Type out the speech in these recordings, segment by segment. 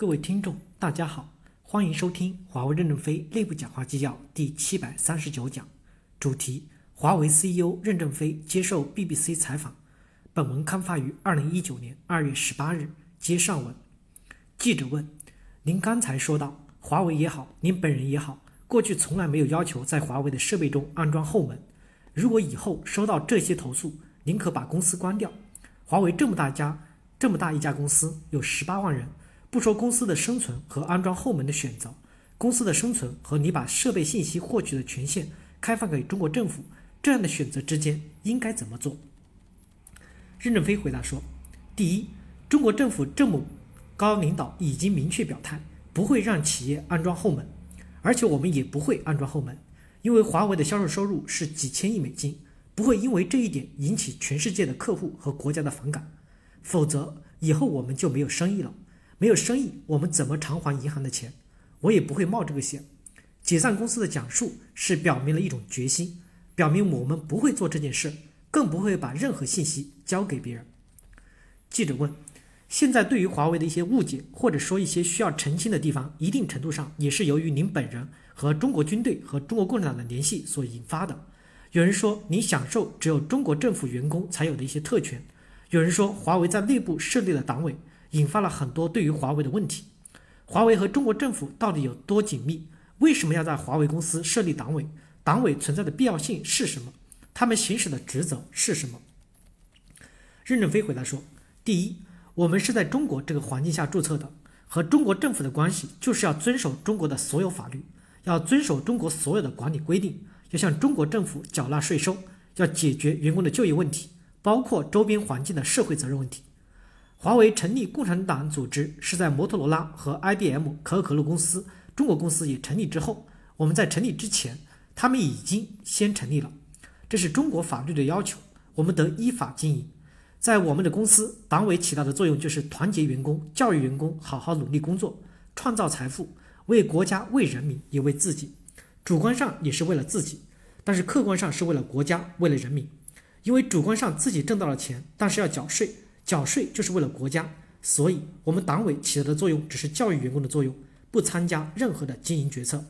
各位听众，大家好，欢迎收听华为任正非内部讲话纪要第七百三十九讲，主题：华为 CEO 任正非接受 BBC 采访。本文刊发于二零一九年二月十八日。接上文，记者问：“您刚才说到，华为也好，您本人也好，过去从来没有要求在华为的设备中安装后门。如果以后收到这些投诉，宁可把公司关掉。华为这么大家，这么大一家公司，有十八万人。”不说公司的生存和安装后门的选择，公司的生存和你把设备信息获取的权限开放给中国政府这样的选择之间应该怎么做？任正非回答说：第一，中国政府这么高领导已经明确表态，不会让企业安装后门，而且我们也不会安装后门，因为华为的销售收入是几千亿美金，不会因为这一点引起全世界的客户和国家的反感，否则以后我们就没有生意了。没有生意，我们怎么偿还银行的钱？我也不会冒这个险。解散公司的讲述是表明了一种决心，表明我们不会做这件事，更不会把任何信息交给别人。记者问：现在对于华为的一些误解，或者说一些需要澄清的地方，一定程度上也是由于您本人和中国军队和中国共产党的联系所引发的。有人说您享受只有中国政府员工才有的一些特权，有人说华为在内部设立了党委。引发了很多对于华为的问题：华为和中国政府到底有多紧密？为什么要在华为公司设立党委？党委存在的必要性是什么？他们行使的职责是什么？任正非回答说：第一，我们是在中国这个环境下注册的，和中国政府的关系就是要遵守中国的所有法律，要遵守中国所有的管理规定，要向中国政府缴纳税收，要解决员工的就业问题，包括周边环境的社会责任问题。华为成立共产党组织是在摩托罗拉和 IBM 可口可乐公司中国公司也成立之后，我们在成立之前，他们已经先成立了，这是中国法律的要求，我们得依法经营。在我们的公司，党委起到的作用就是团结员工、教育员工，好好努力工作，创造财富，为国家、为人民，也为自己。主观上也是为了自己，但是客观上是为了国家、为了人民。因为主观上自己挣到了钱，但是要缴税。缴税就是为了国家，所以我们党委起到的作用只是教育员工的作用，不参加任何的经营决策。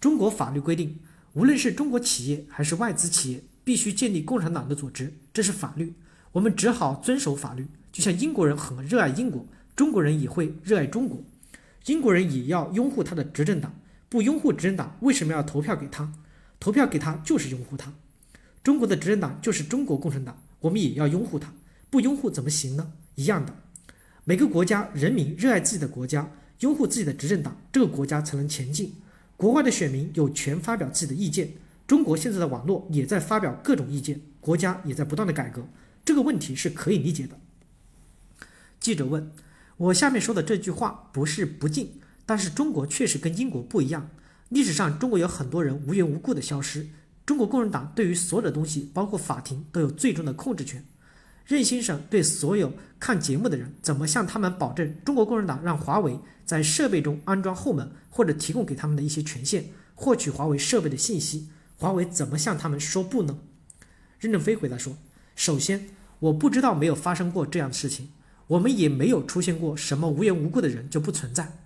中国法律规定，无论是中国企业还是外资企业，必须建立共产党的组织，这是法律，我们只好遵守法律。就像英国人很热爱英国，中国人也会热爱中国，英国人也要拥护他的执政党，不拥护执政党，为什么要投票给他？投票给他就是拥护他。中国的执政党就是中国共产党，我们也要拥护他。不拥护怎么行呢？一样的，每个国家人民热爱自己的国家，拥护自己的执政党，这个国家才能前进。国外的选民有权发表自己的意见，中国现在的网络也在发表各种意见，国家也在不断的改革，这个问题是可以理解的。记者问：我下面说的这句话不是不敬，但是中国确实跟英国不一样。历史上中国有很多人无缘无故的消失，中国共产党对于所有的东西，包括法庭，都有最终的控制权。任先生对所有看节目的人，怎么向他们保证中国共产党让华为在设备中安装后门，或者提供给他们的一些权限，获取华为设备的信息？华为怎么向他们说不呢？任正非回答说：“首先，我不知道没有发生过这样的事情，我们也没有出现过什么无缘无故的人就不存在，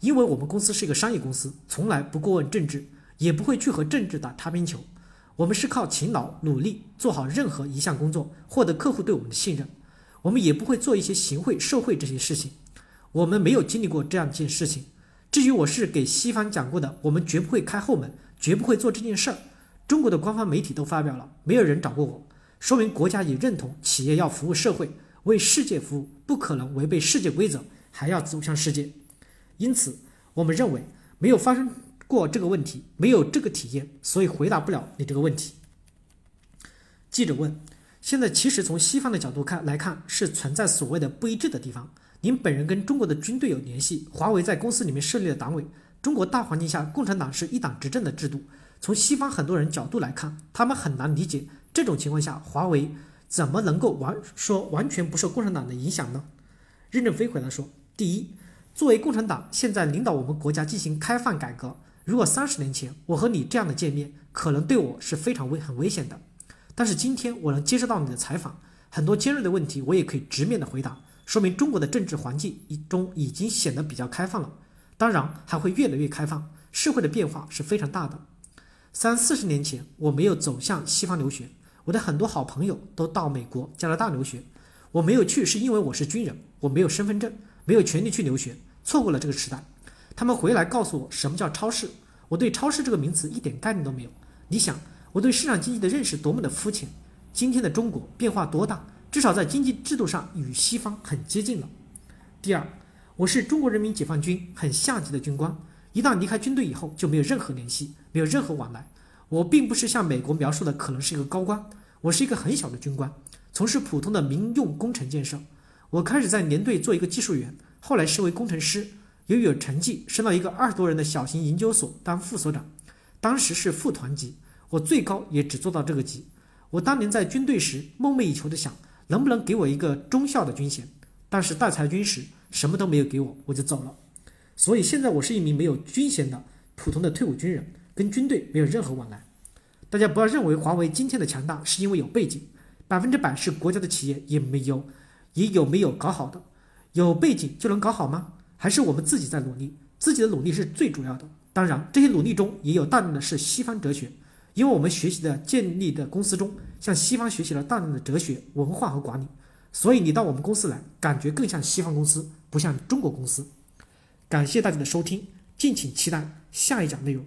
因为我们公司是一个商业公司，从来不过问政治，也不会去和政治打擦边球。”我们是靠勤劳努力做好任何一项工作，获得客户对我们的信任。我们也不会做一些行贿受贿这些事情。我们没有经历过这样一件事情。至于我是给西方讲过的，我们绝不会开后门，绝不会做这件事儿。中国的官方媒体都发表了，没有人找过我，说明国家也认同企业要服务社会，为世界服务，不可能违背世界规则，还要走向世界。因此，我们认为没有发生。过这个问题没有这个体验，所以回答不了你这个问题。记者问：现在其实从西方的角度看来看，是存在所谓的不一致的地方。您本人跟中国的军队有联系，华为在公司里面设立了党委。中国大环境下，共产党是一党执政的制度。从西方很多人角度来看，他们很难理解这种情况下，华为怎么能够完说完全不受共产党的影响呢？任正非回答说：第一，作为共产党现在领导我们国家进行开放改革。如果三十年前我和你这样的见面，可能对我是非常危很危险的。但是今天我能接受到你的采访，很多尖锐的问题我也可以直面的回答，说明中国的政治环境已中已经显得比较开放了，当然还会越来越开放。社会的变化是非常大的。三四十年前，我没有走向西方留学，我的很多好朋友都到美国、加拿大留学，我没有去是因为我是军人，我没有身份证，没有权利去留学，错过了这个时代。他们回来告诉我什么叫超市，我对超市这个名词一点概念都没有。你想，我对市场经济的认识多么的肤浅？今天的中国变化多大？至少在经济制度上与西方很接近了。第二，我是中国人民解放军很下级的军官，一旦离开军队以后就没有任何联系，没有任何往来。我并不是像美国描述的可能是一个高官，我是一个很小的军官，从事普通的民用工程建设。我开始在连队做一个技术员，后来升为工程师，由于有成绩，升到一个二十多人的小型研究所当副所长，当时是副团级，我最高也只做到这个级。我当年在军队时梦寐以求的想。能不能给我一个中校的军衔？但是大裁军时什么都没有给我，我就走了。所以现在我是一名没有军衔的普通的退伍军人，跟军队没有任何往来。大家不要认为华为今天的强大是因为有背景，百分之百是国家的企业也没有，也有没有搞好的。有背景就能搞好吗？还是我们自己在努力？自己的努力是最主要的。当然，这些努力中也有大量的是西方哲学。因为我们学习的建立的公司中，向西方学习了大量的哲学、文化和管理，所以你到我们公司来，感觉更像西方公司，不像中国公司。感谢大家的收听，敬请期待下一讲内容。